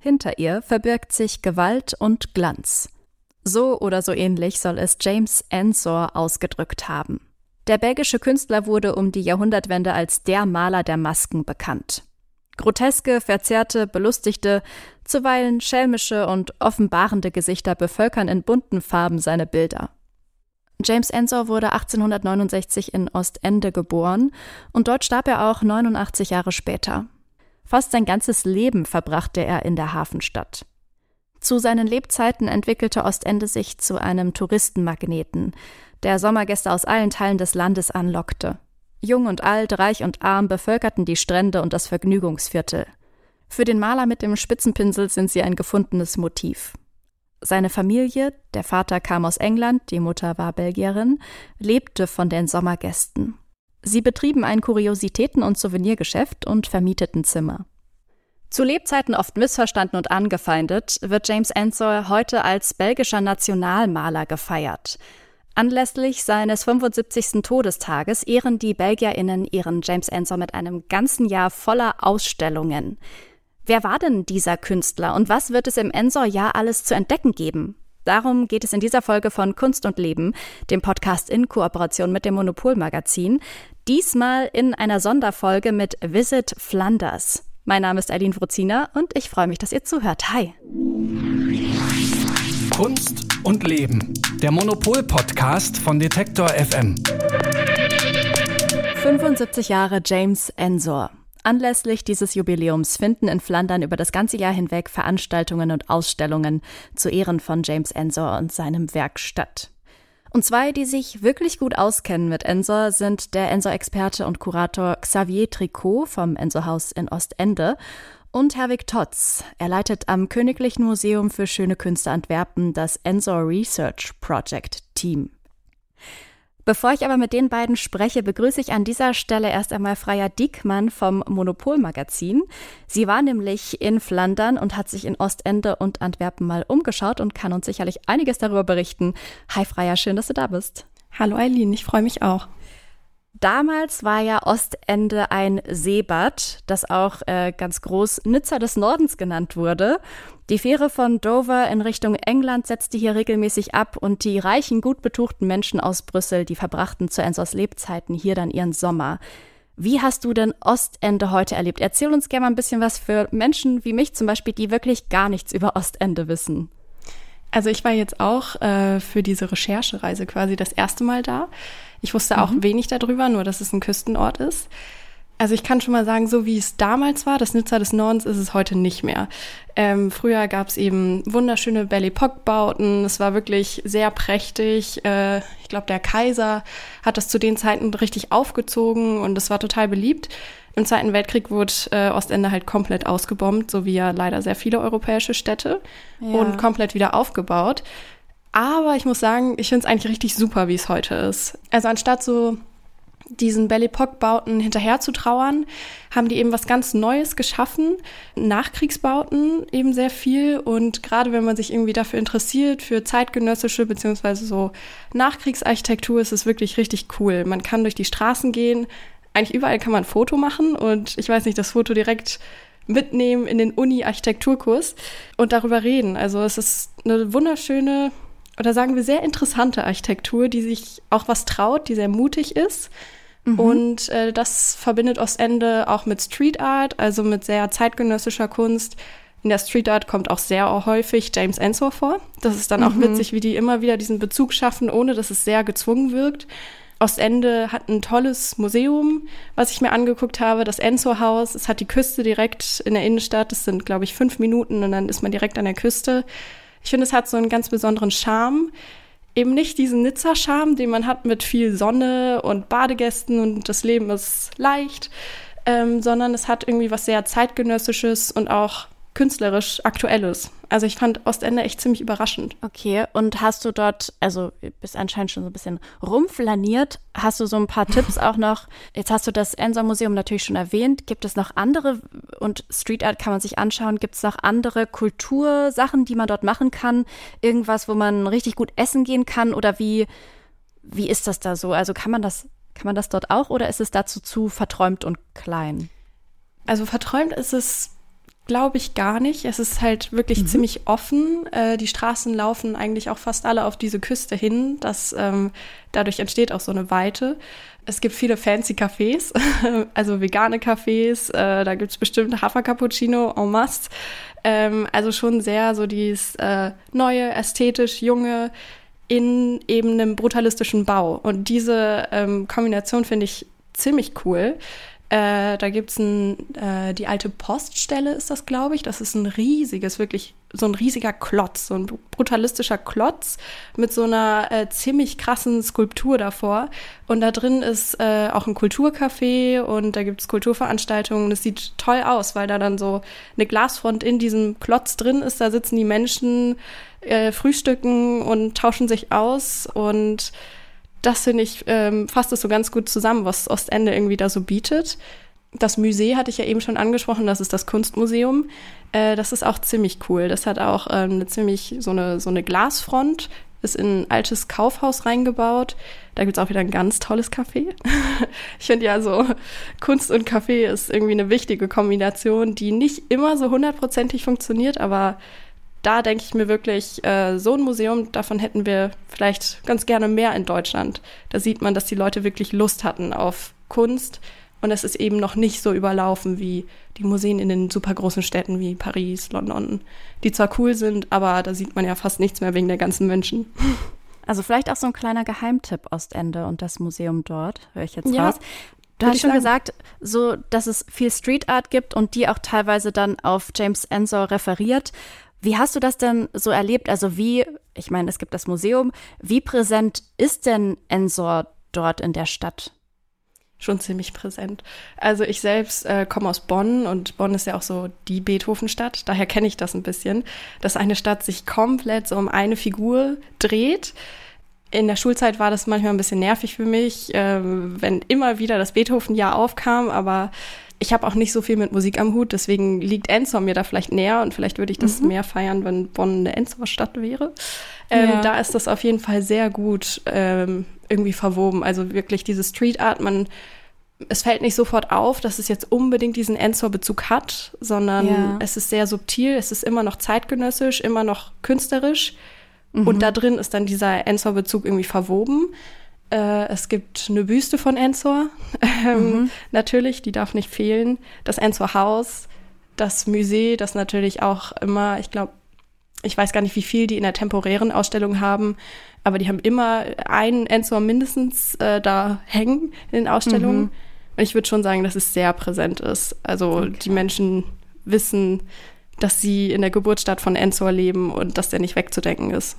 Hinter ihr verbirgt sich Gewalt und Glanz. So oder so ähnlich soll es James Ensor ausgedrückt haben. Der belgische Künstler wurde um die Jahrhundertwende als der Maler der Masken bekannt. Groteske, verzerrte, belustigte, zuweilen schelmische und offenbarende Gesichter bevölkern in bunten Farben seine Bilder. James Ensor wurde 1869 in Ostende geboren und dort starb er auch 89 Jahre später. Fast sein ganzes Leben verbrachte er in der Hafenstadt. Zu seinen Lebzeiten entwickelte Ostende sich zu einem Touristenmagneten, der Sommergäste aus allen Teilen des Landes anlockte. Jung und alt, reich und arm bevölkerten die Strände und das Vergnügungsviertel. Für den Maler mit dem Spitzenpinsel sind sie ein gefundenes Motiv. Seine Familie, der Vater kam aus England, die Mutter war Belgierin, lebte von den Sommergästen. Sie betrieben ein Kuriositäten- und Souvenirgeschäft und vermieteten Zimmer. Zu Lebzeiten oft missverstanden und angefeindet, wird James Ensor heute als belgischer Nationalmaler gefeiert. Anlässlich seines 75. Todestages ehren die BelgierInnen ihren James Ensor mit einem ganzen Jahr voller Ausstellungen. Wer war denn dieser Künstler und was wird es im Ensor-Jahr alles zu entdecken geben? Darum geht es in dieser Folge von Kunst und Leben, dem Podcast in Kooperation mit dem Monopol-Magazin. Diesmal in einer Sonderfolge mit Visit Flanders. Mein Name ist Eileen Wruzina und ich freue mich, dass ihr zuhört. Hi. Kunst und Leben. Der Monopol-Podcast von Detektor FM. 75 Jahre James Ensor. Anlässlich dieses Jubiläums finden in Flandern über das ganze Jahr hinweg Veranstaltungen und Ausstellungen zu Ehren von James Ensor und seinem Werk statt. Und zwei, die sich wirklich gut auskennen mit Ensor, sind der Ensor-Experte und Kurator Xavier Tricot vom Ensor-Haus in Ostende und Herwig Totz. Er leitet am Königlichen Museum für Schöne Künste Antwerpen das Ensor Research Project Team. Bevor ich aber mit den beiden spreche, begrüße ich an dieser Stelle erst einmal Freya Diekmann vom Monopol-Magazin. Sie war nämlich in Flandern und hat sich in Ostende und Antwerpen mal umgeschaut und kann uns sicherlich einiges darüber berichten. Hi Freya, schön, dass du da bist. Hallo Eileen, ich freue mich auch. Damals war ja Ostende ein Seebad, das auch äh, ganz groß Nizza des Nordens genannt wurde. Die Fähre von Dover in Richtung England setzte hier regelmäßig ab und die reichen, gut betuchten Menschen aus Brüssel, die verbrachten zu Ensors Lebzeiten hier dann ihren Sommer. Wie hast du denn Ostende heute erlebt? Erzähl uns gerne mal ein bisschen was für Menschen wie mich zum Beispiel, die wirklich gar nichts über Ostende wissen. Also ich war jetzt auch äh, für diese Recherchereise quasi das erste Mal da. Ich wusste auch mhm. wenig darüber, nur dass es ein Küstenort ist. Also ich kann schon mal sagen, so wie es damals war, das Nizza des Nordens ist es heute nicht mehr. Ähm, früher gab es eben wunderschöne Belle Epoque-Bauten. Es war wirklich sehr prächtig. Äh, ich glaube, der Kaiser hat das zu den Zeiten richtig aufgezogen und es war total beliebt. Im Zweiten Weltkrieg wurde äh, Ostende halt komplett ausgebombt, so wie ja leider sehr viele europäische Städte ja. und komplett wieder aufgebaut. Aber ich muss sagen, ich finde es eigentlich richtig super, wie es heute ist. Also anstatt so diesen Belle Epoque-Bauten hinterher zu trauern, haben die eben was ganz Neues geschaffen. Nachkriegsbauten eben sehr viel. Und gerade wenn man sich irgendwie dafür interessiert, für zeitgenössische beziehungsweise so Nachkriegsarchitektur, ist es wirklich richtig cool. Man kann durch die Straßen gehen. Eigentlich überall kann man ein Foto machen. Und ich weiß nicht, das Foto direkt mitnehmen in den Uni-Architekturkurs und darüber reden. Also es ist eine wunderschöne oder sagen wir sehr interessante Architektur, die sich auch was traut, die sehr mutig ist. Mhm. Und äh, das verbindet Ostende auch mit Street Art, also mit sehr zeitgenössischer Kunst. In der Street Art kommt auch sehr häufig James Ensor vor. Das ist dann auch mhm. witzig, wie die immer wieder diesen Bezug schaffen, ohne dass es sehr gezwungen wirkt. Ostende hat ein tolles Museum, was ich mir angeguckt habe, das Ensor-Haus. Es hat die Küste direkt in der Innenstadt. Das sind, glaube ich, fünf Minuten und dann ist man direkt an der Küste. Ich finde, es hat so einen ganz besonderen Charme. Eben nicht diesen Nizza-Charme, den man hat mit viel Sonne und Badegästen und das Leben ist leicht, ähm, sondern es hat irgendwie was sehr zeitgenössisches und auch künstlerisch Aktuelles. Also ich fand Ostende echt ziemlich überraschend. Okay, und hast du dort, also bist anscheinend schon so ein bisschen rumflaniert, hast du so ein paar Tipps auch noch? Jetzt hast du das Ensor Museum natürlich schon erwähnt. Gibt es noch andere, und Street Art kann man sich anschauen, gibt es noch andere Kultursachen, die man dort machen kann? Irgendwas, wo man richtig gut essen gehen kann? Oder wie, wie ist das da so? Also kann man das, kann man das dort auch oder ist es dazu zu verträumt und klein? Also verträumt ist es glaube ich gar nicht. Es ist halt wirklich mhm. ziemlich offen. Äh, die Straßen laufen eigentlich auch fast alle auf diese Küste hin. Das, ähm, dadurch entsteht auch so eine Weite. Es gibt viele fancy Cafés, also vegane Cafés. Äh, da gibt's bestimmt Hafer-Cappuccino en masse. Ähm, also schon sehr so dieses äh, neue, ästhetisch, junge in eben einem brutalistischen Bau. Und diese ähm, Kombination finde ich ziemlich cool. Äh, da gibt's ein, äh, die alte Poststelle ist das, glaube ich. Das ist ein riesiges, wirklich so ein riesiger Klotz, so ein brutalistischer Klotz mit so einer äh, ziemlich krassen Skulptur davor. Und da drin ist äh, auch ein Kulturcafé und da gibt's Kulturveranstaltungen. Das sieht toll aus, weil da dann so eine Glasfront in diesem Klotz drin ist. Da sitzen die Menschen, äh, frühstücken und tauschen sich aus und das finde ich, ähm, fasst es so ganz gut zusammen, was Ostende irgendwie da so bietet. Das Museum hatte ich ja eben schon angesprochen, das ist das Kunstmuseum. Äh, das ist auch ziemlich cool. Das hat auch ähm, eine ziemlich so eine, so eine Glasfront, ist in ein altes Kaufhaus reingebaut. Da gibt's auch wieder ein ganz tolles Café. ich finde ja so, Kunst und Café ist irgendwie eine wichtige Kombination, die nicht immer so hundertprozentig funktioniert, aber da denke ich mir wirklich, äh, so ein Museum, davon hätten wir vielleicht ganz gerne mehr in Deutschland. Da sieht man, dass die Leute wirklich Lust hatten auf Kunst und es ist eben noch nicht so überlaufen wie die Museen in den super großen Städten wie Paris, London, die zwar cool sind, aber da sieht man ja fast nichts mehr wegen der ganzen Menschen. Also vielleicht auch so ein kleiner Geheimtipp Ostende und das Museum dort, höre ich jetzt ja. raus. Du hast schon sagen. gesagt, so, dass es viel Street Art gibt und die auch teilweise dann auf James Ensor referiert. Wie hast du das denn so erlebt? Also wie, ich meine, es gibt das Museum, wie präsent ist denn Ensor dort in der Stadt? Schon ziemlich präsent. Also ich selbst äh, komme aus Bonn und Bonn ist ja auch so die Beethovenstadt, daher kenne ich das ein bisschen, dass eine Stadt sich komplett so um eine Figur dreht. In der Schulzeit war das manchmal ein bisschen nervig für mich, äh, wenn immer wieder das Beethoven-Jahr aufkam, aber ich habe auch nicht so viel mit Musik am Hut, deswegen liegt Ensor mir da vielleicht näher und vielleicht würde ich das mhm. mehr feiern, wenn Bonn eine Ensor-Stadt wäre. Ähm, ja. Da ist das auf jeden Fall sehr gut ähm, irgendwie verwoben. Also wirklich diese Street Art, man es fällt nicht sofort auf, dass es jetzt unbedingt diesen Ensor-Bezug hat, sondern ja. es ist sehr subtil, es ist immer noch zeitgenössisch, immer noch künstlerisch. Mhm. Und da drin ist dann dieser Ensor-Bezug irgendwie verwoben. Äh, es gibt eine Büste von Ensor, ähm, mhm. natürlich, die darf nicht fehlen. Das Ensor Haus, das Museum, das natürlich auch immer, ich glaube, ich weiß gar nicht, wie viel die in der temporären Ausstellung haben, aber die haben immer einen Ensor mindestens äh, da hängen in den Ausstellungen. Mhm. Und ich würde schon sagen, dass es sehr präsent ist. Also okay. die Menschen wissen, dass sie in der Geburtsstadt von Ensor leben und dass der nicht wegzudenken ist.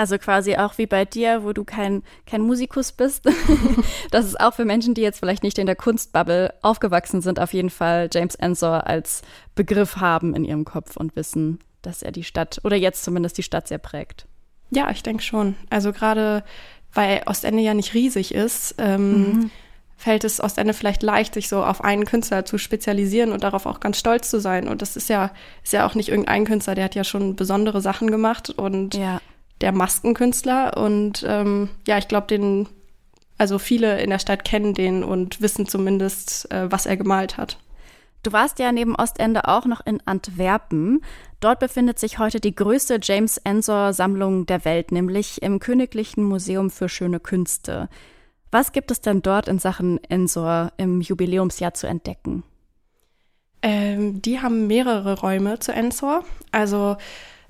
Also quasi auch wie bei dir, wo du kein, kein Musikus bist. das ist auch für Menschen, die jetzt vielleicht nicht in der Kunstbubble aufgewachsen sind, auf jeden Fall James Ensor als Begriff haben in ihrem Kopf und wissen, dass er die Stadt oder jetzt zumindest die Stadt sehr prägt. Ja, ich denke schon. Also gerade weil Ostende ja nicht riesig ist, ähm, mhm. fällt es Ostende vielleicht leicht, sich so auf einen Künstler zu spezialisieren und darauf auch ganz stolz zu sein. Und das ist ja, ist ja auch nicht irgendein Künstler, der hat ja schon besondere Sachen gemacht und ja der Maskenkünstler. Und ähm, ja, ich glaube, den, also viele in der Stadt kennen den und wissen zumindest, äh, was er gemalt hat. Du warst ja neben Ostende auch noch in Antwerpen. Dort befindet sich heute die größte James Ensor-Sammlung der Welt, nämlich im Königlichen Museum für Schöne Künste. Was gibt es denn dort in Sachen Ensor im Jubiläumsjahr zu entdecken? Ähm, die haben mehrere Räume zu Ensor. Also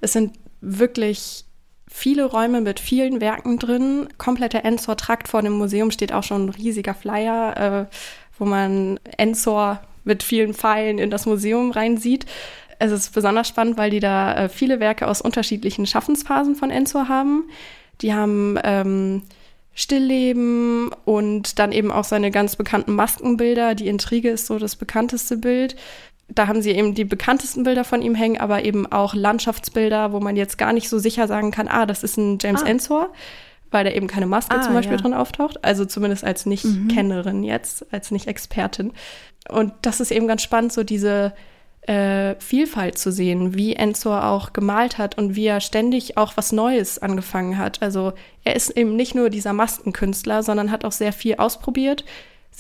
es sind wirklich viele Räume mit vielen Werken drin. Kompletter Ensor-Trakt vor dem Museum steht auch schon ein riesiger Flyer, äh, wo man Ensor mit vielen Pfeilen in das Museum reinsieht. Es ist besonders spannend, weil die da äh, viele Werke aus unterschiedlichen Schaffensphasen von Ensor haben. Die haben ähm, Stillleben und dann eben auch seine ganz bekannten Maskenbilder. Die Intrige ist so das bekannteste Bild. Da haben sie eben die bekanntesten Bilder von ihm hängen, aber eben auch Landschaftsbilder, wo man jetzt gar nicht so sicher sagen kann, ah, das ist ein James ah. Ensor, weil da eben keine Maske ah, zum Beispiel ja. drin auftaucht. Also zumindest als Nicht-Kennerin mhm. jetzt, als Nicht-Expertin. Und das ist eben ganz spannend, so diese äh, Vielfalt zu sehen, wie Enzor auch gemalt hat und wie er ständig auch was Neues angefangen hat. Also er ist eben nicht nur dieser Maskenkünstler, sondern hat auch sehr viel ausprobiert,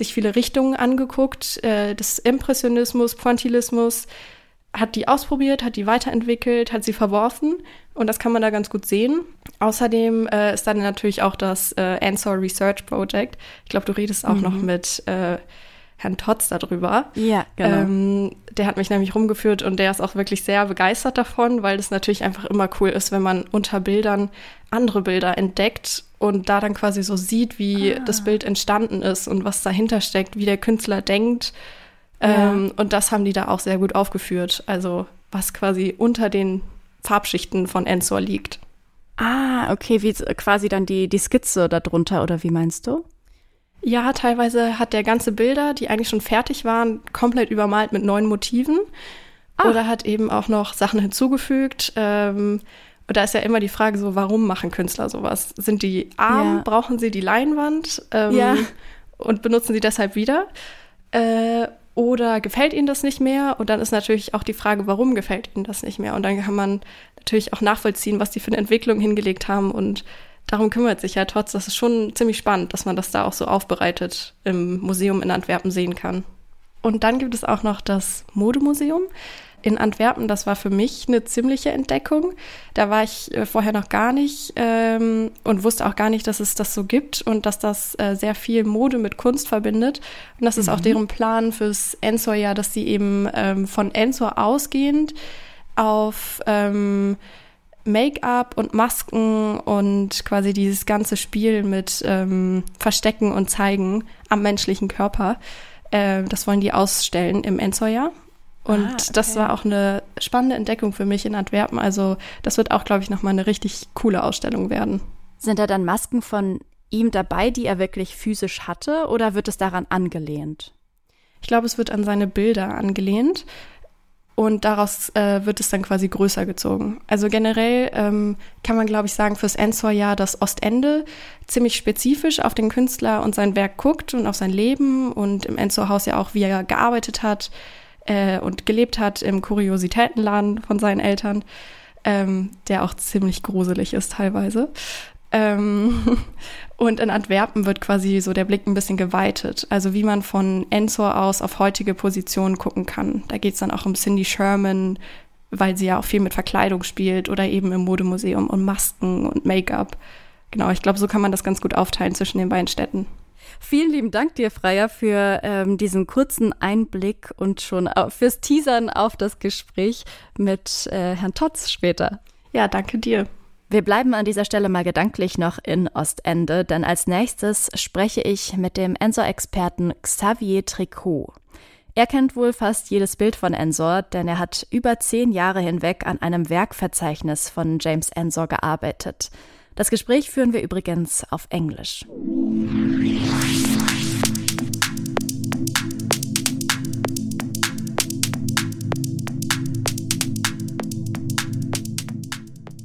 sich viele Richtungen angeguckt, äh, des Impressionismus, Pointillismus, hat die ausprobiert, hat die weiterentwickelt, hat sie verworfen und das kann man da ganz gut sehen. Außerdem äh, ist dann natürlich auch das äh, Answer Research Project. Ich glaube, du redest auch mhm. noch mit äh, Herrn Totz darüber. Ja, genau. Ähm, der hat mich nämlich rumgeführt und der ist auch wirklich sehr begeistert davon, weil es natürlich einfach immer cool ist, wenn man unter Bildern andere Bilder entdeckt und da dann quasi so sieht, wie ah. das Bild entstanden ist und was dahinter steckt, wie der Künstler denkt. Ja. Ähm, und das haben die da auch sehr gut aufgeführt. Also was quasi unter den Farbschichten von Ensor liegt. Ah, okay, wie quasi dann die, die Skizze darunter, oder wie meinst du? Ja, teilweise hat der ganze Bilder, die eigentlich schon fertig waren, komplett übermalt mit neuen Motiven. Ah. Oder hat eben auch noch Sachen hinzugefügt. Ähm, und da ist ja immer die Frage so, warum machen Künstler sowas? Sind die arm? Ja. Brauchen sie die Leinwand? Ähm, ja. Und benutzen sie deshalb wieder? Äh, oder gefällt ihnen das nicht mehr? Und dann ist natürlich auch die Frage, warum gefällt ihnen das nicht mehr? Und dann kann man natürlich auch nachvollziehen, was die für eine Entwicklung hingelegt haben und darum kümmert sich ja trotz. Das ist schon ziemlich spannend, dass man das da auch so aufbereitet im Museum in Antwerpen sehen kann. Und dann gibt es auch noch das Modemuseum in Antwerpen. Das war für mich eine ziemliche Entdeckung. Da war ich äh, vorher noch gar nicht ähm, und wusste auch gar nicht, dass es das so gibt und dass das äh, sehr viel Mode mit Kunst verbindet. Und das mhm. ist auch mhm. deren Plan fürs Ensor-Jahr, dass sie eben ähm, von Ensor ausgehend auf ähm, Make-up und Masken und quasi dieses ganze Spiel mit ähm, Verstecken und Zeigen am menschlichen Körper. Äh, das wollen die ausstellen im Enzoyer. Und ah, okay. das war auch eine spannende Entdeckung für mich in Antwerpen. Also das wird auch, glaube ich, nochmal eine richtig coole Ausstellung werden. Sind da dann Masken von ihm dabei, die er wirklich physisch hatte, oder wird es daran angelehnt? Ich glaube, es wird an seine Bilder angelehnt und daraus äh, wird es dann quasi größer gezogen. Also generell ähm, kann man, glaube ich, sagen, fürs Ensor-Jahr das Ostende ziemlich spezifisch auf den Künstler und sein Werk guckt und auf sein Leben und im Ensor-Haus ja auch, wie er gearbeitet hat äh, und gelebt hat im Kuriositätenladen von seinen Eltern, ähm, der auch ziemlich gruselig ist teilweise. Ähm, und in Antwerpen wird quasi so der Blick ein bisschen geweitet. Also wie man von Ensor aus auf heutige Positionen gucken kann. Da geht es dann auch um Cindy Sherman, weil sie ja auch viel mit Verkleidung spielt oder eben im Modemuseum und Masken und Make-up. Genau, ich glaube, so kann man das ganz gut aufteilen zwischen den beiden Städten. Vielen lieben Dank dir, Freier, für ähm, diesen kurzen Einblick und schon fürs Teasern auf das Gespräch mit äh, Herrn Totz später. Ja, danke dir. Wir bleiben an dieser Stelle mal gedanklich noch in Ostende, denn als nächstes spreche ich mit dem Ensor-Experten Xavier Tricot. Er kennt wohl fast jedes Bild von Ensor, denn er hat über zehn Jahre hinweg an einem Werkverzeichnis von James Ensor gearbeitet. Das Gespräch führen wir übrigens auf Englisch.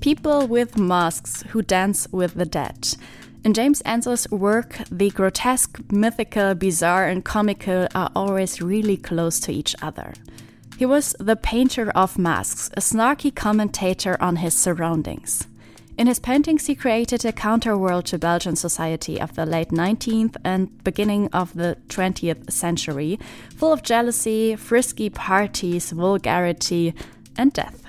People with masks who dance with the dead. In James Ensor's work, the grotesque, mythical, bizarre, and comical are always really close to each other. He was the painter of masks, a snarky commentator on his surroundings. In his paintings, he created a counterworld to Belgian society of the late 19th and beginning of the 20th century, full of jealousy, frisky parties, vulgarity, and death.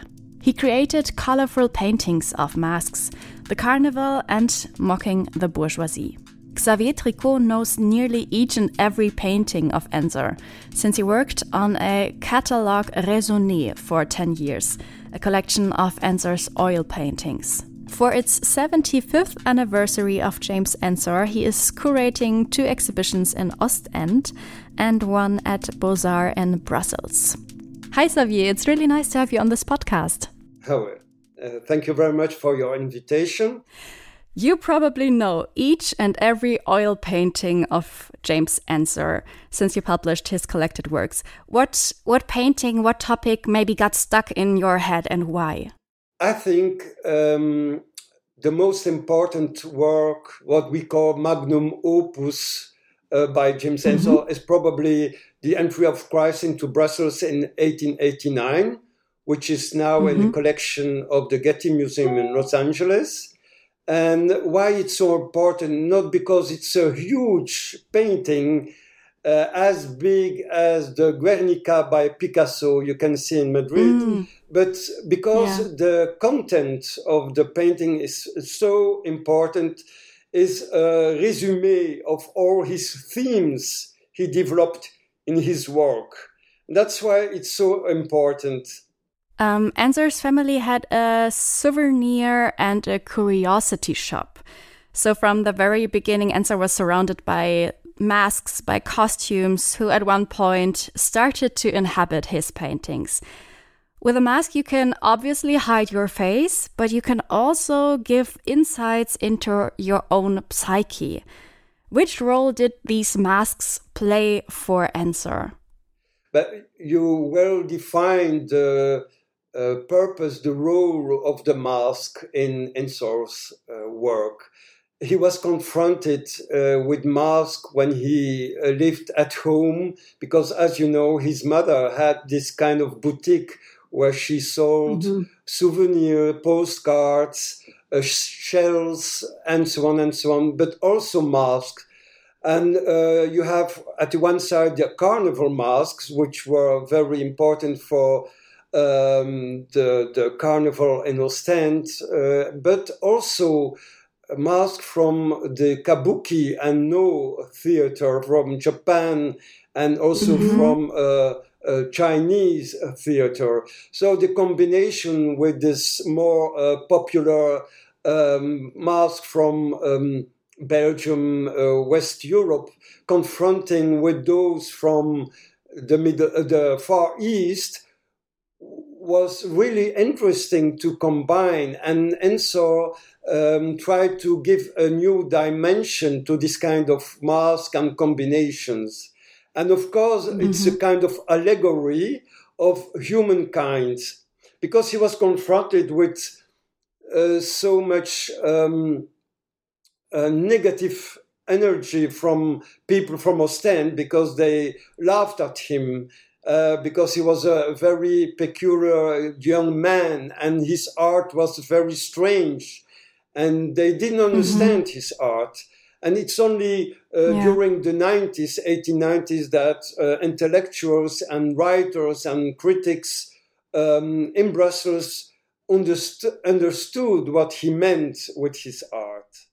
He created colorful paintings of masks, the carnival, and mocking the bourgeoisie. Xavier Tricot knows nearly each and every painting of Ensor, since he worked on a catalogue raisonné for 10 years, a collection of Ensor's oil paintings. For its 75th anniversary of James Ensor, he is curating two exhibitions in Ostend and one at Beaux-Arts in Brussels. Hi, Xavier. It's really nice to have you on this podcast. Oh, uh, thank you very much for your invitation. You probably know each and every oil painting of James Ensor since you published his collected works. What what painting, what topic maybe got stuck in your head and why? I think um, the most important work, what we call magnum opus uh, by James mm -hmm. Ensor, is probably the entry of Christ into Brussels in 1889 which is now mm-hmm. in the mm-hmm. collection of the Getty Museum in Los Angeles. And why it's so important, not because it's a huge painting uh, as big as the Guernica by Picasso you can see in Madrid, mm. but because yeah. the content of the painting is so important, is a resume of all his themes he developed in his work. That's why it's so important. Um, Ensor's family had a souvenir and a curiosity shop. So from the very beginning, Ensor was surrounded by masks, by costumes, who at one point started to inhabit his paintings. With a mask, you can obviously hide your face, but you can also give insights into your own psyche. Which role did these masks play for Ensor? But you well defined the uh, purpose the role of the mask in Ensor's uh, work. He was confronted uh, with mask when he uh, lived at home because, as you know, his mother had this kind of boutique where she sold mm-hmm. souvenir postcards, uh, shells, and so on and so on, but also masks. And you have at the one side the carnival masks, which were very important for um, the, the carnival in Ostend, uh, but also a mask from the Kabuki and No theater from Japan and also mm-hmm. from uh, uh, Chinese theater. So the combination with this more uh, popular um, mask from um, Belgium, uh, West Europe, confronting with those from the middle, uh, the Far East, was really interesting to combine and Ensor um, tried to give a new dimension to this kind of mask and combinations. And of course, mm-hmm. it's a kind of allegory of humankind because he was confronted with uh, so much um, uh, negative energy from people from Ostend because they laughed at him uh, because he was a very peculiar young man and his art was very strange and they didn't mm-hmm. understand mm-hmm. his art. And it's only uh, yeah. during the 90s, 1890s, that uh, intellectuals and writers and critics um, in Brussels underst- understood what he meant with his art.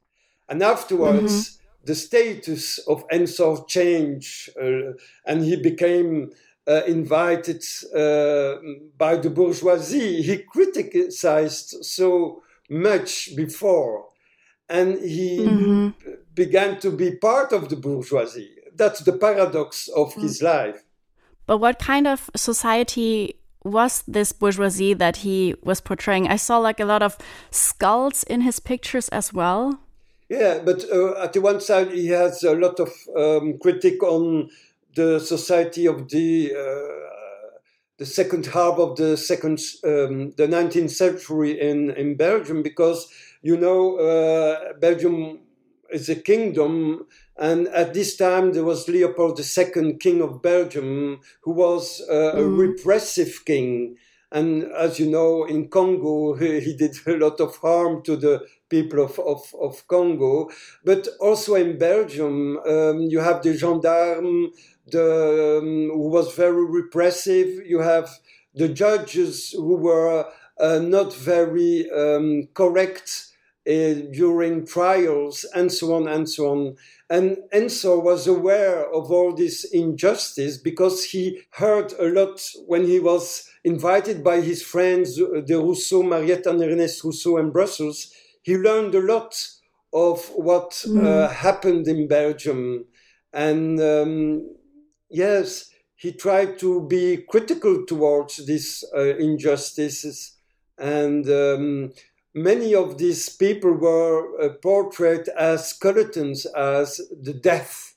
And afterwards, mm-hmm. the status of Ensor changed, uh, and he became uh, invited uh, by the bourgeoisie. He criticized so much before, and he mm-hmm. began to be part of the bourgeoisie. That's the paradox of mm-hmm. his life. But what kind of society was this bourgeoisie that he was portraying? I saw like a lot of skulls in his pictures as well. Yeah, but uh, at the one side, he has a lot of um, critique on the society of the uh, the second half of the second um, the 19th century in in Belgium because you know uh, Belgium is a kingdom and at this time there was Leopold II king of Belgium who was uh, mm. a repressive king And as you know, in Congo, he, he did a lot of harm to the people of, of, of Congo. But also in Belgium, um, you have the gendarme, the, um, who was very repressive. You have the judges who were uh, not very um, correct uh, during trials, and so on and so on. And Ensor was aware of all this injustice because he heard a lot when he was invited by his friends, uh, de Rousseau, Mariette and Ernest Rousseau in Brussels. He learned a lot of what mm. uh, happened in Belgium. And um, yes, he tried to be critical towards these uh, injustices. And um, many of these people were uh, portrayed as skeletons, as the death.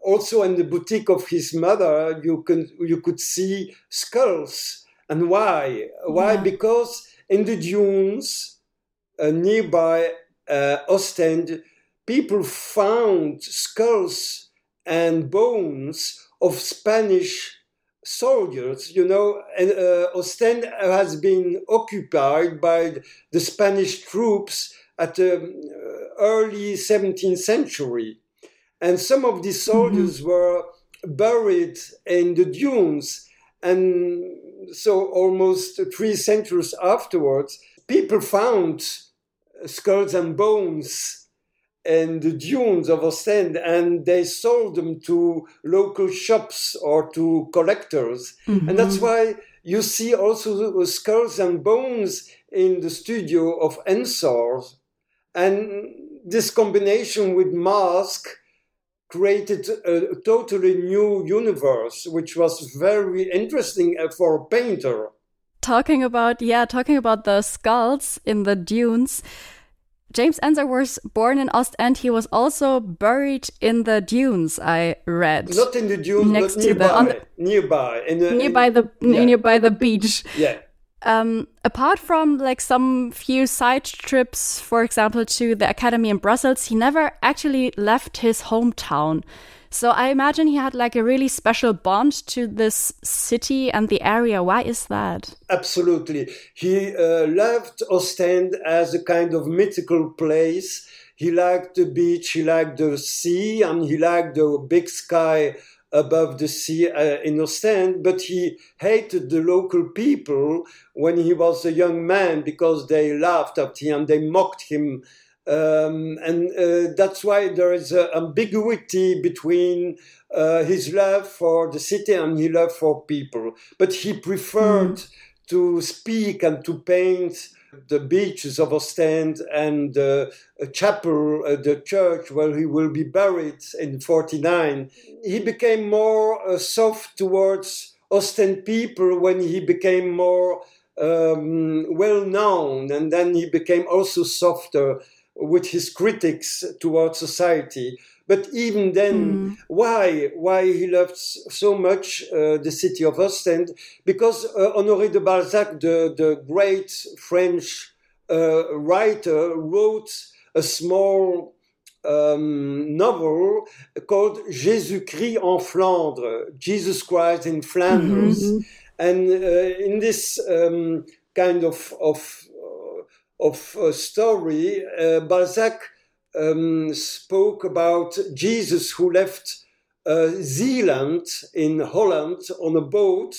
Also, in the boutique of his mother, you can you could see skulls. And why? Why? Yeah. Because in the dunes uh, nearby uh, Ostend, people found skulls and bones of Spanish soldiers, you know, and uh, Ostend has been occupied by the Spanish troops at the um, early 17th century. And some of these mm-hmm. soldiers mm-hmm. were buried in the dunes. And so, almost three centuries afterwards, people found skulls and bones and the dunes of Ostend, and they sold them to local shops or to collectors. Mm-hmm. And that's why you see also skulls and bones in the studio of Ensor. And this combination with mask created a totally new universe, which was very interesting uh, for a painter. Talking about, yeah, talking about the skulls in the dunes. James Ensor was born in Ostend. He was also buried in the dunes. I read not in the dunes, next to nearby, the, on the, nearby, in the, nearby the yeah. nearby the beach. Yeah. Um, apart from like some few side trips, for example, to the academy in Brussels, he never actually left his hometown. So I imagine he had like a really special bond to this city and the area. Why is that? Absolutely. He uh, loved Ostend as a kind of mythical place. He liked the beach, he liked the sea, and he liked the big sky above the sea uh, in Ostend, but he hated the local people when he was a young man because they laughed at him and they mocked him um, and uh, that's why there is an ambiguity between uh, his love for the city and his love for people. But he preferred mm. to speak and to paint the beaches of Ostend and uh, a chapel, uh, the church where he will be buried in 49. He became more uh, soft towards Ostend people when he became more um, well known, and then he became also softer with his critics towards society. But even then, mm. why why he loved so much uh, the city of Ostend? Because uh, Honoré de Balzac, the the great French uh, writer, wrote a small um, novel called Jésus Christ en Flandre, Jesus Christ in Flanders, mm-hmm. and uh, in this um, kind of of of a story, uh, Balzac um, spoke about Jesus who left uh, Zeeland in Holland on a boat,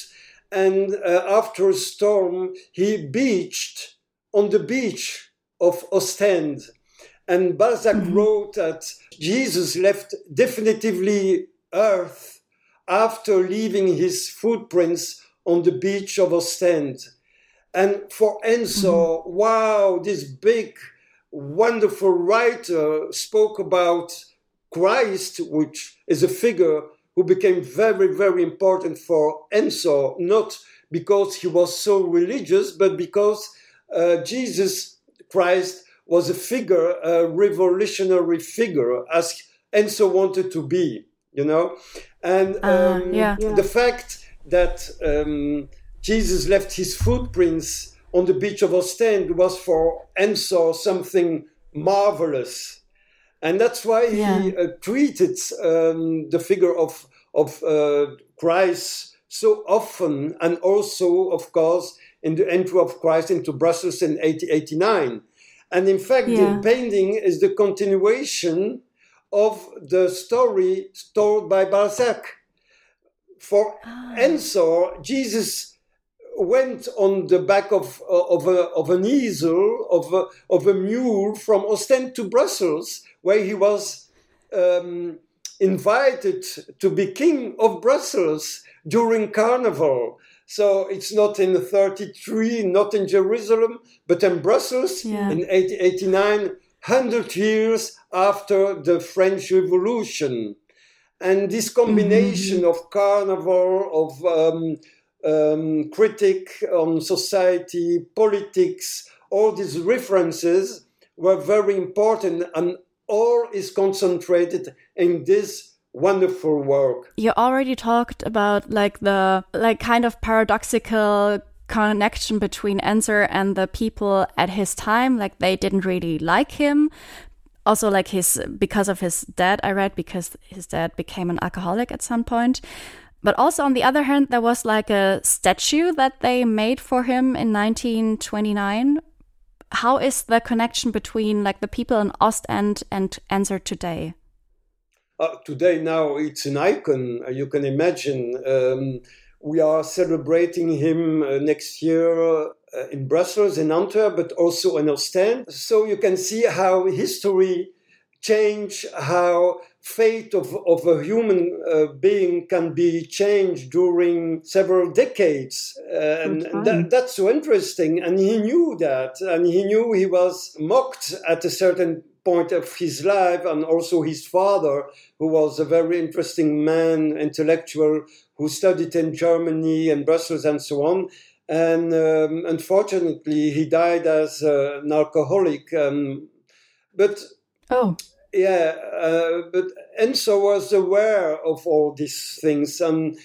and uh, after a storm, he beached on the beach of Ostend. And Balzac mm-hmm. wrote that Jesus left definitively earth after leaving his footprints on the beach of Ostend. And for Ensor, mm-hmm. wow, this big, wonderful writer spoke about Christ, which is a figure who became very, very important for Ensor, not because he was so religious, but because uh, Jesus Christ was a figure, a revolutionary figure, as Ensor wanted to be, you know? And uh, um, uh, yeah. the fact that um, Jesus left his footprints on the beach of Ostend was for Ensor something marvelous. And that's why yeah. he uh, treated um, the figure of, of uh, Christ so often, and also, of course, in the entry of Christ into Brussels in 1889. And in fact, yeah. the painting is the continuation of the story told by Balzac. For ah. Ensor, Jesus went on the back of, of, a, of an easel, of a, of a mule from Ostend to Brussels, where he was um, invited to be king of Brussels during Carnival. So it's not in 33, not in Jerusalem, but in Brussels yeah. in 1889, 100 years after the French Revolution. And this combination mm-hmm. of carnival, of um, um, critic on society, politics, all these references were very important, and all is concentrated in this wonderful work. You already talked about like the like kind of paradoxical connection between Ensor and the people at his time like they didn't really like him also like his because of his dad I read because his dad became an alcoholic at some point but also on the other hand there was like a statue that they made for him in 1929 how is the connection between like the people in Ostend and Ensor today uh, today now it's an icon. Uh, you can imagine. Um, we are celebrating him uh, next year uh, in Brussels, in Antwerp, but also in Ostend. So you can see how history change, how fate of, of a human uh, being can be changed during several decades. Uh, and that, that's so interesting. And he knew that. And he knew he was mocked at a certain point of his life, and also his father, who was a very interesting man, intellectual, who studied in Germany and Brussels and so on. And um, unfortunately, he died as uh, an alcoholic. Um, but oh, yeah, uh, but Ensor was aware of all these things, and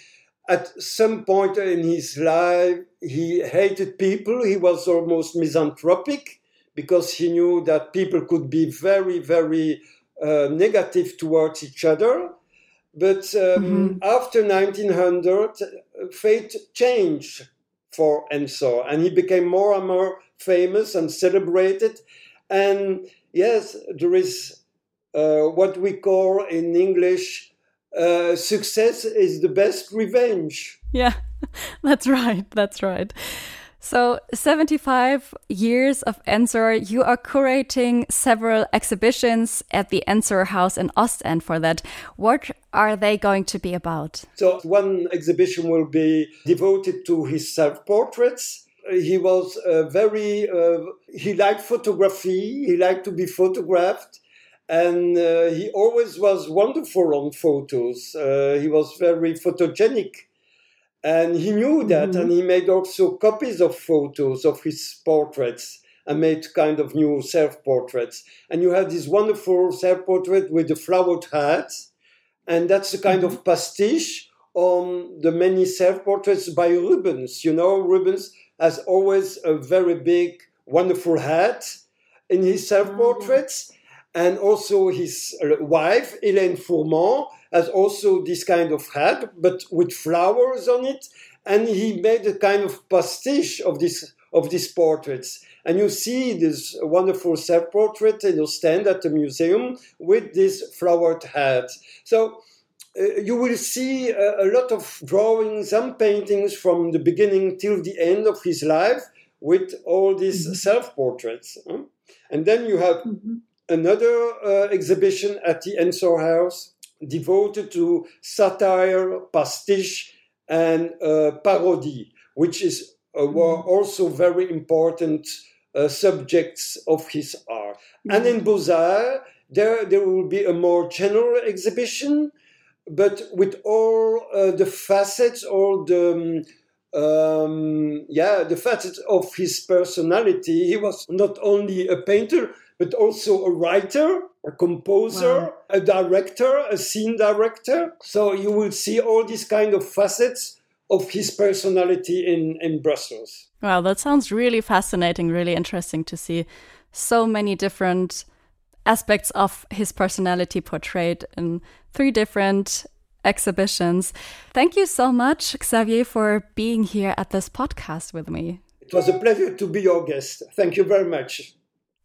at some point in his life, he hated people. He was almost misanthropic because he knew that people could be very, very uh, negative towards each other. But um, mm-hmm. after 1900, fate changed for Ensor, and he became more and more famous and celebrated. And yes, there is what we call in English uh, success is the best revenge. Yeah, that's right. That's right. So, 75 years of Ensor, you are curating several exhibitions at the Ensor House in Ostend for that. What are they going to be about? So, one exhibition will be devoted to his self portraits. He was uh, very, uh, he liked photography, he liked to be photographed and uh, he always was wonderful on photos. Uh, he was very photogenic and he knew that, mm-hmm. and he made also copies of photos of his portraits and made kind of new self portraits. And you have this wonderful self portrait with the flowered hat, and that's a kind mm-hmm. of pastiche on the many self portraits by Rubens. You know, Rubens has always a very big, wonderful hat in his self portraits. Mm-hmm. And also his wife, Hélène Fourment, has also this kind of hat, but with flowers on it. And he made a kind of pastiche of this of these portraits. And you see this wonderful self-portrait in stand at the museum with this flowered hat. So uh, you will see a, a, lot of drawings and paintings from the beginning till the end of his life with all these mm-hmm. self-portraits. Huh? And then you have mm-hmm. Another uh, exhibition at the Ensor House devoted to satire, pastiche, and uh, parody, which is uh, were mm-hmm. also very important uh, subjects of his art. Mm-hmm. And in Beaux-Arts, there, there will be a more general exhibition, but with all uh, the facets, all the um, um, yeah, the facets of his personality. He was not only a painter, but also a writer, a composer, wow. a director, a scene director. So you will see all these kind of facets of his personality in, in Brussels. Wow, that sounds really fascinating, really interesting to see so many different aspects of his personality portrayed in three different exhibitions. Thank you so much, Xavier, for being here at this podcast with me. It was a pleasure to be your guest. Thank you very much.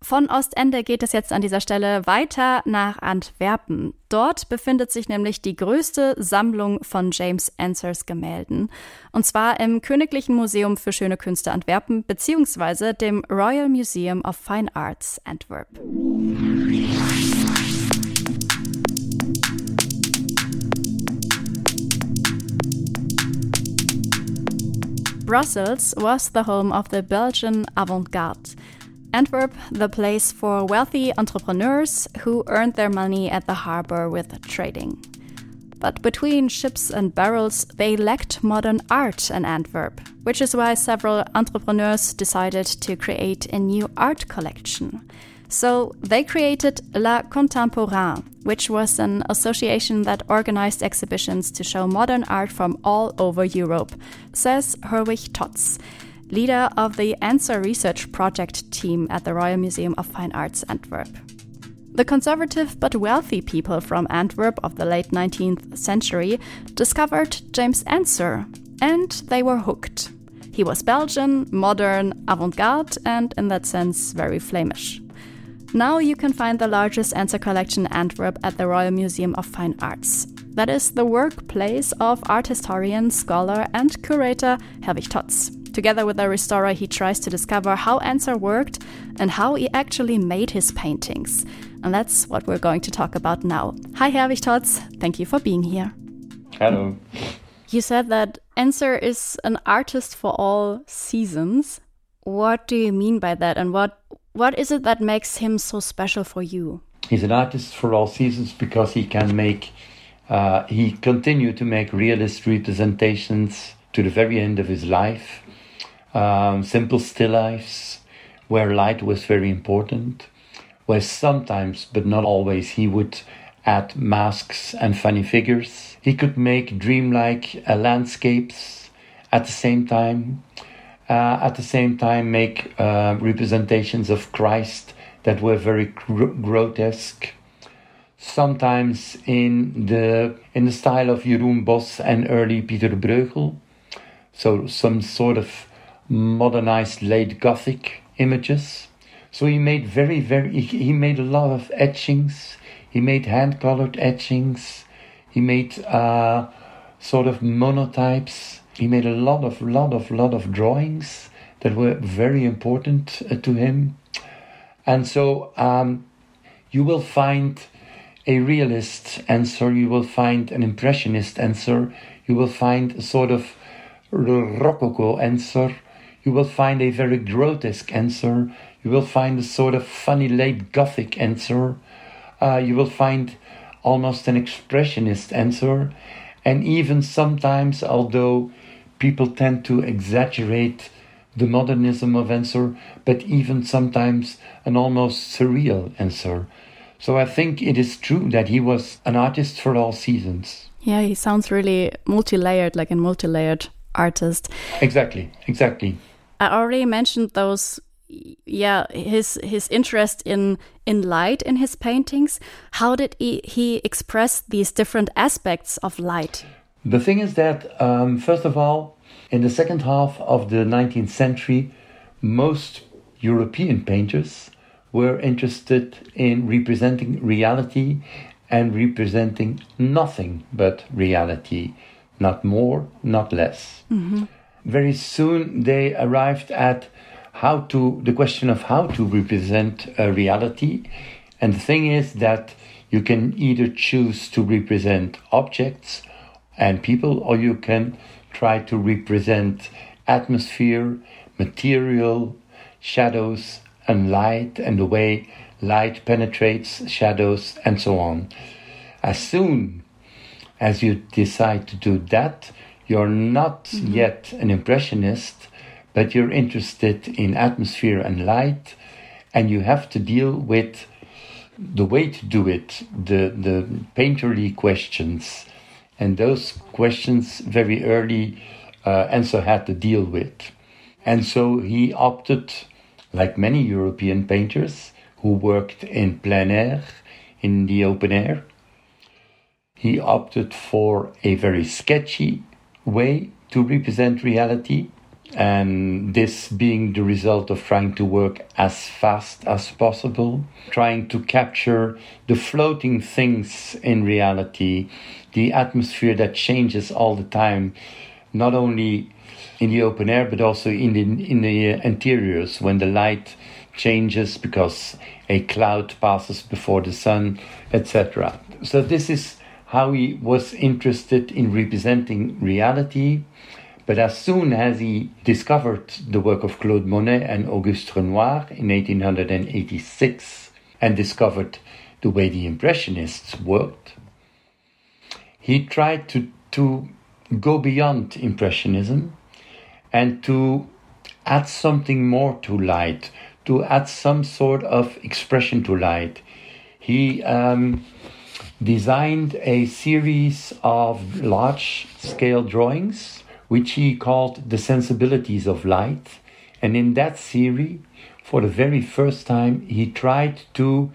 Von Ostende geht es jetzt an dieser Stelle weiter nach Antwerpen. Dort befindet sich nämlich die größte Sammlung von James Ensors Gemälden. Und zwar im Königlichen Museum für Schöne Künste Antwerpen beziehungsweise dem Royal Museum of Fine Arts Antwerp. Brussels was the home of the Belgian avant-garde. Antwerp, the place for wealthy entrepreneurs who earned their money at the harbor with trading. But between ships and barrels, they lacked modern art in Antwerp, which is why several entrepreneurs decided to create a new art collection. So they created L'Art Contemporain, which was an association that organized exhibitions to show modern art from all over Europe, says Herwig Totz leader of the Ensor Research Project team at the Royal Museum of Fine Arts Antwerp. The conservative but wealthy people from Antwerp of the late 19th century discovered James Ensor, and they were hooked. He was Belgian, modern, avant garde, and in that sense, very Flemish. Now you can find the largest Ensor collection Antwerp at the Royal Museum of Fine Arts. That is the workplace of art historian, scholar, and curator Herwig Totz. Together with a restorer, he tries to discover how Ensor worked and how he actually made his paintings. And that's what we're going to talk about now. Hi, Herwig Totz. Thank you for being here. Hello. You said that Ensor is an artist for all seasons. What do you mean by that, and what what is it that makes him so special for you? He's an artist for all seasons because he can make. Uh, he continued to make realist representations to the very end of his life um, simple still lifes where light was very important, where sometimes, but not always, he would add masks and funny figures. He could make dreamlike uh, landscapes at the same time. Uh, at the same time, make uh, representations of Christ that were very gr- grotesque. Sometimes in the in the style of Jeroen Bosch and early Peter Bruegel, so some sort of modernized late Gothic images. So he made very, very, he made a lot of etchings. He made hand colored etchings. He made uh, sort of monotypes. He made a lot of, lot of, lot of drawings that were very important uh, to him. And so um, you will find a realist Ensor, you will find an impressionist Ensor, you will find a sort of rococo Ensor, you will find a very grotesque Ensor. You will find a sort of funny late Gothic Ensor. Uh, you will find almost an expressionist Ensor. And even sometimes, although people tend to exaggerate the modernism of Ensor, but even sometimes an almost surreal Ensor. So I think it is true that he was an artist for all seasons. Yeah, he sounds really multi layered, like a multi layered artist. Exactly, exactly. I already mentioned those yeah his his interest in in light in his paintings. How did he, he express these different aspects of light? The thing is that um, first of all in the second half of the 19th century most european painters were interested in representing reality and representing nothing but reality not more not less. Mm -hmm very soon they arrived at how to the question of how to represent a reality. And the thing is that you can either choose to represent objects and people or you can try to represent atmosphere material shadows and light and the way light penetrates shadows and so on. As soon as you decide to do that you're not mm-hmm. yet an impressionist, but you're interested in atmosphere and light, and you have to deal with the way to do it, the, the painterly questions. And those questions very early uh, Ensor had to deal with. And so he opted, like many European painters who worked in plein air, in the open air, he opted for a very sketchy way to represent reality, and this being the result of trying to work as fast as possible, trying to capture the floating things in reality, the atmosphere that changes all the time, not only in the open air but also in the, in the interiors when the light changes because a cloud passes before the sun, etc. So, this is how he was interested in representing reality but as soon as he discovered the work of Claude Monet and Auguste Renoir in 1886 and discovered the way the Impressionists worked, he tried to, to go beyond Impressionism and to add something more to light, to add some sort of expression to light. He um, designed a series of large scale drawings which he called The Sensibilities of Light. And in that series, for the very first time, he tried to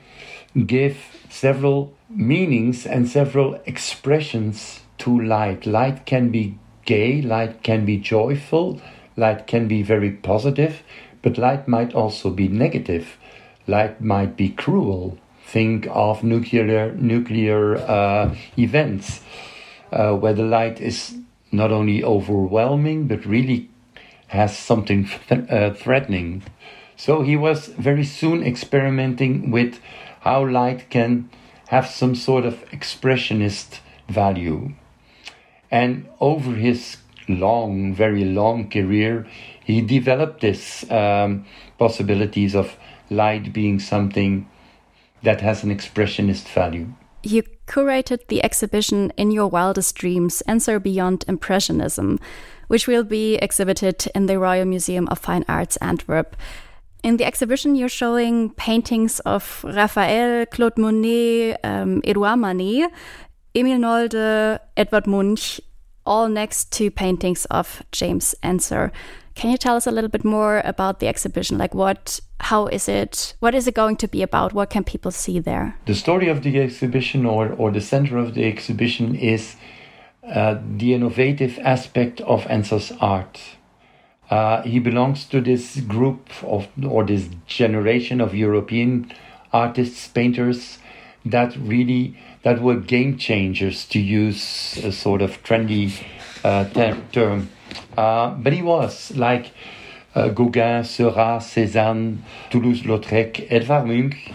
give several meanings and several expressions to light. Light can be gay, light can be joyful, light can be very positive, but light might also be negative. Light might be cruel. Think of nuclear nuclear uh, events uh, where the light is not only overwhelming, but really has something th- uh, threatening. So he was very soon experimenting with how light can have some sort of expressionist value. And over his long, very long career, he developed this um, possibilities of light being something that has an expressionist value. You curated the exhibition In Your Wildest Dreams Ensor Beyond Impressionism, which will be exhibited in the Royal Museum of Fine Arts Antwerp. In the exhibition, you're showing paintings of Raphael, Claude Monet, um, Edouard Manet, Emil Nolde, Edvard Munch, all next to paintings of James Ensor. Can you tell us a little bit more about the exhibition? Like what how is it what is it going to be about? What can people see there? The story of the exhibition or or the center of the exhibition is uh, the innovative aspect of Ensor's art. Uh, he belongs to this group of or this generation of European artists, painters that really that were game changers to use a sort of trendy uh, ter- term uh, but he was like uh, Gauguin, Seurat, Cézanne, Toulouse-Lautrec, Edvard Munch,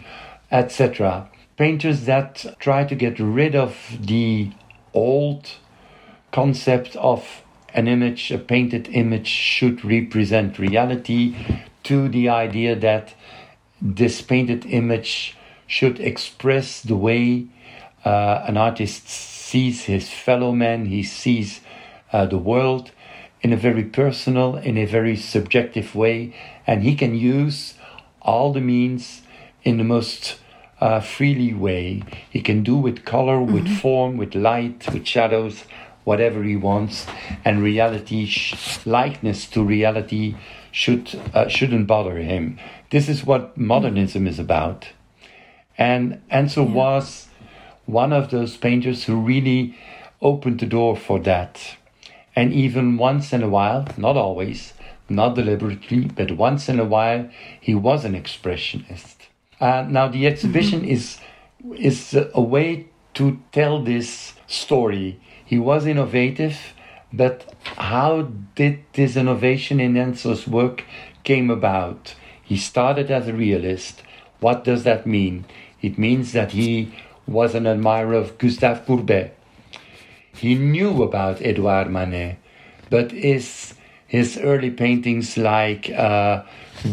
etc. Painters that try to get rid of the old concept of an image, a painted image should represent reality, to the idea that this painted image should express the way uh, an artist sees his fellow man, he sees uh, the world, in a very personal, in a very subjective way, and he can use all the means in the most uh, freely way. He can do with color, mm-hmm. with form, with light, with shadows, whatever he wants, and reality, sh- likeness to reality, should uh, shouldn't bother him. This is what modernism is about, and Ensor yeah. was one of those painters who really opened the door for that and even once in a while, not always, not deliberately, but once in a while, he was an expressionist. Uh, now, the exhibition mm-hmm. is is a way to tell this story. He was innovative, but how did this innovation in Ensor's work came about? He started as a realist. What does that mean? It means that he was an admirer of Gustave Courbet, he knew about Edouard Manet, but his, his early paintings like uh,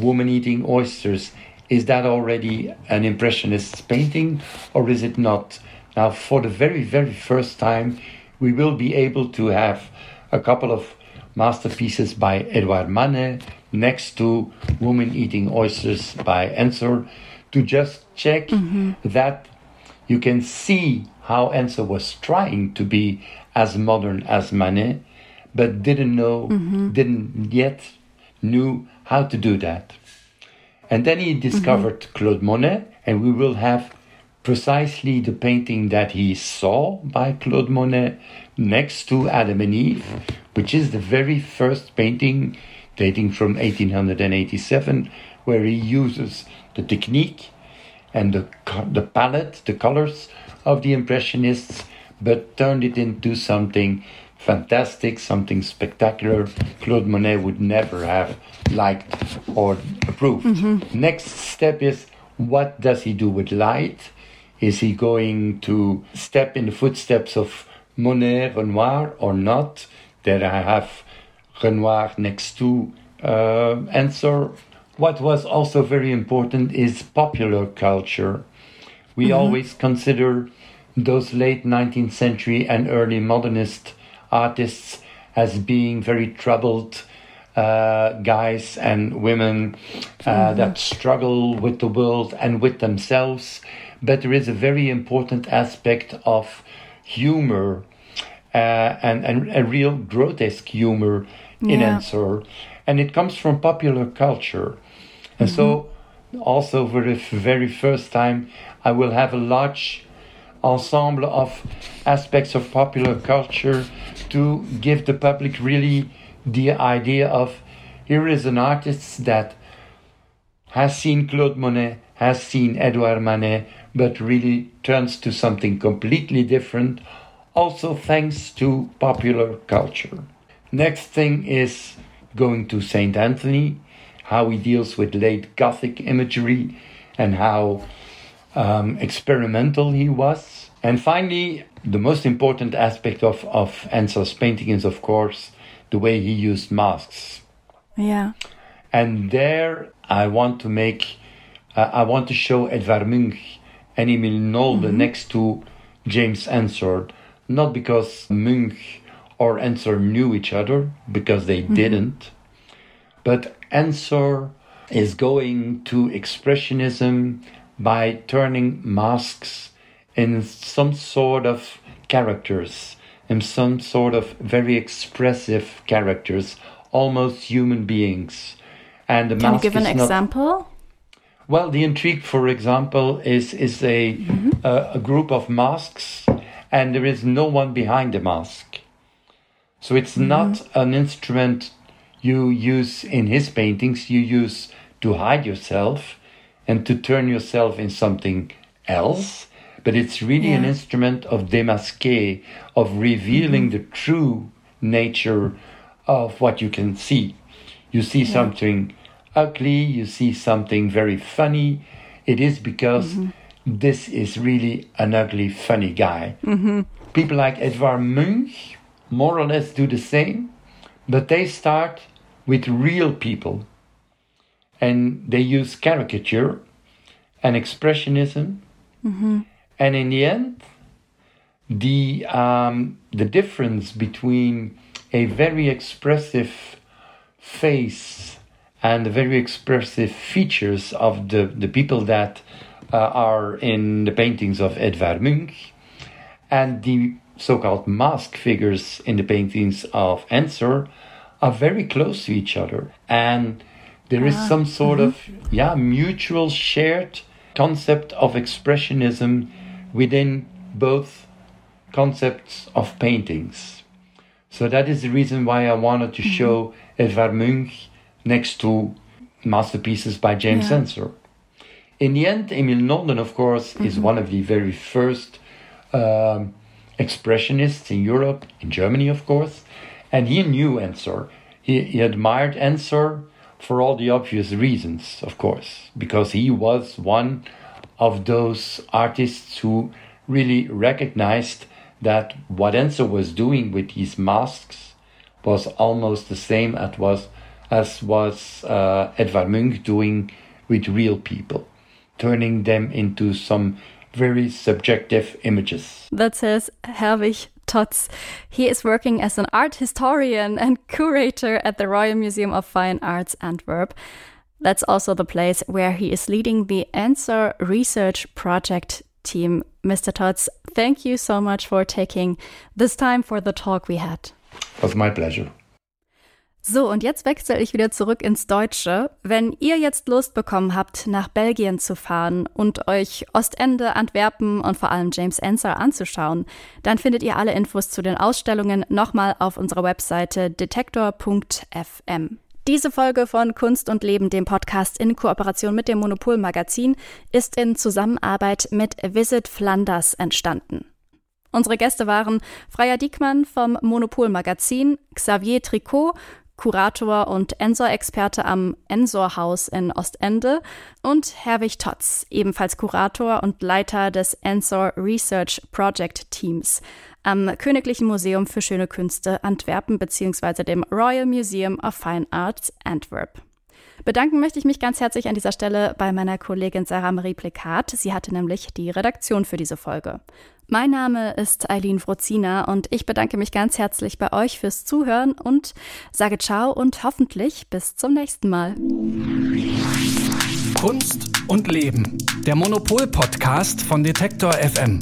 Woman Eating Oysters, is that already an Impressionist painting or is it not? Now, for the very, very first time, we will be able to have a couple of masterpieces by Edouard Manet next to Woman Eating Oysters by Ensor to just check mm-hmm. that you can see how Ensor was trying to be as modern as Manet, but didn't know, mm-hmm. didn't yet knew how to do that. And then he discovered mm-hmm. Claude Monet, and we will have precisely the painting that he saw by Claude Monet next to Adam and Eve, which is the very first painting dating from 1887, where he uses the technique and the, the palette, the colors of the Impressionists, but turned it into something fantastic, something spectacular. Claude Monet would never have liked or approved. Mm-hmm. Next step is what does he do with light? Is he going to step in the footsteps of Monet, Renoir, or not? That I have Renoir next to uh, Ensor. What was also very important is popular culture. We mm-hmm. always consider those late 19th century and early modernist artists as being very troubled uh, guys and women uh, mm-hmm. that struggle with the world and with themselves. But there is a very important aspect of humor uh, and, and a real grotesque humor in yeah. Ensor. And it comes from popular culture. And mm-hmm. so, also for the very first time, I will have a large ensemble of aspects of popular culture to give the public really the idea of here is an artist that has seen Claude Monet, has seen Edouard Manet, but really turns to something completely different, also thanks to popular culture. Next thing is going to St. Anthony, how he deals with late Gothic imagery and how um, experimental he was. And finally, the most important aspect of, of Ensor's painting is, of course, the way he used masks. Yeah. And there I want to make, uh, I want to show Edvard Munch and Emil Nolde mm-hmm. next to James Ensor, not because Munch or Ensor knew each other, because they mm-hmm. didn't, but Ensor is going to Expressionism by turning masks in some sort of characters in some sort of very expressive characters, almost human beings. And the Can you give an example? well, the intrigue, for example, is is a mm-hmm. uh, a group of masks, and there is no one behind the mask. So it's mm-hmm. not an instrument you use in his paintings. You use to hide yourself and to turn yourself in something else but it's really yeah. an instrument of démasquer, of revealing mm-hmm. the true nature of what you can see. You see yeah. something ugly, you see something very funny. It is because mm-hmm. this is really an ugly, funny guy. Mm-hmm. People like Edvard Munch more or less do the same, but they start with real people and they use caricature and expressionism. Mm-hmm. And in the end, the um, the difference between a very expressive face and the very expressive features of the, the people that uh, are in the paintings of Edvard Munch and the so-called mask figures in the paintings of Ensor are very close to each other and there is ah, some sort mm-hmm. of yeah mutual shared concept of expressionism within both concepts of paintings. So that is the reason why I wanted to mm-hmm. show Edvard Munch next to masterpieces by James yeah. Ensor. In the end, Emil Nolde, of course, mm-hmm. is one of the very first um, expressionists in Europe, in Germany, of course, and he knew Ensor. He, he admired Ensor for all the obvious reasons, of course, because he was one of those artists who really recognized that what Ensor was doing with these masks was almost the same as was as was uh, Edvard Munch doing with real people, turning them into some very subjective images. That says Herwig Totz. He is working as an art historian and curator at the Royal Museum of Fine Arts Antwerp. That's also the place where he is leading the Ensor Research Project team. Mr. Totz, thank you so much for taking this time for the talk we had. It was my pleasure. So, und jetzt wechsle ich wieder zurück ins Deutsche. Wenn ihr jetzt Lust bekommen habt, nach Belgien zu fahren und euch Ostende, Antwerpen und vor allem James Ensor anzuschauen, dann findet ihr alle Infos zu den Ausstellungen nochmal auf unserer Webseite detektor.fm. Diese Folge von Kunst und Leben, dem Podcast in Kooperation mit dem Monopol Magazin, ist in Zusammenarbeit mit Visit Flanders entstanden. Unsere Gäste waren Freya Diekmann vom Monopol Magazin, Xavier Tricot, Kurator und Ensor-Experte am Ensor-Haus in Ostende und Herwig Totz, ebenfalls Kurator und Leiter des Ensor Research Project Teams am Königlichen Museum für Schöne Künste Antwerpen bzw. dem Royal Museum of Fine Arts Antwerp. Bedanken möchte ich mich ganz herzlich an dieser Stelle bei meiner Kollegin Sarah Marie Plekat. Sie hatte nämlich die Redaktion für diese Folge. Mein Name ist Eileen Frozina und ich bedanke mich ganz herzlich bei euch fürs Zuhören und sage ciao und hoffentlich bis zum nächsten Mal. Kunst und Leben. Der Monopol-Podcast von Detektor FM.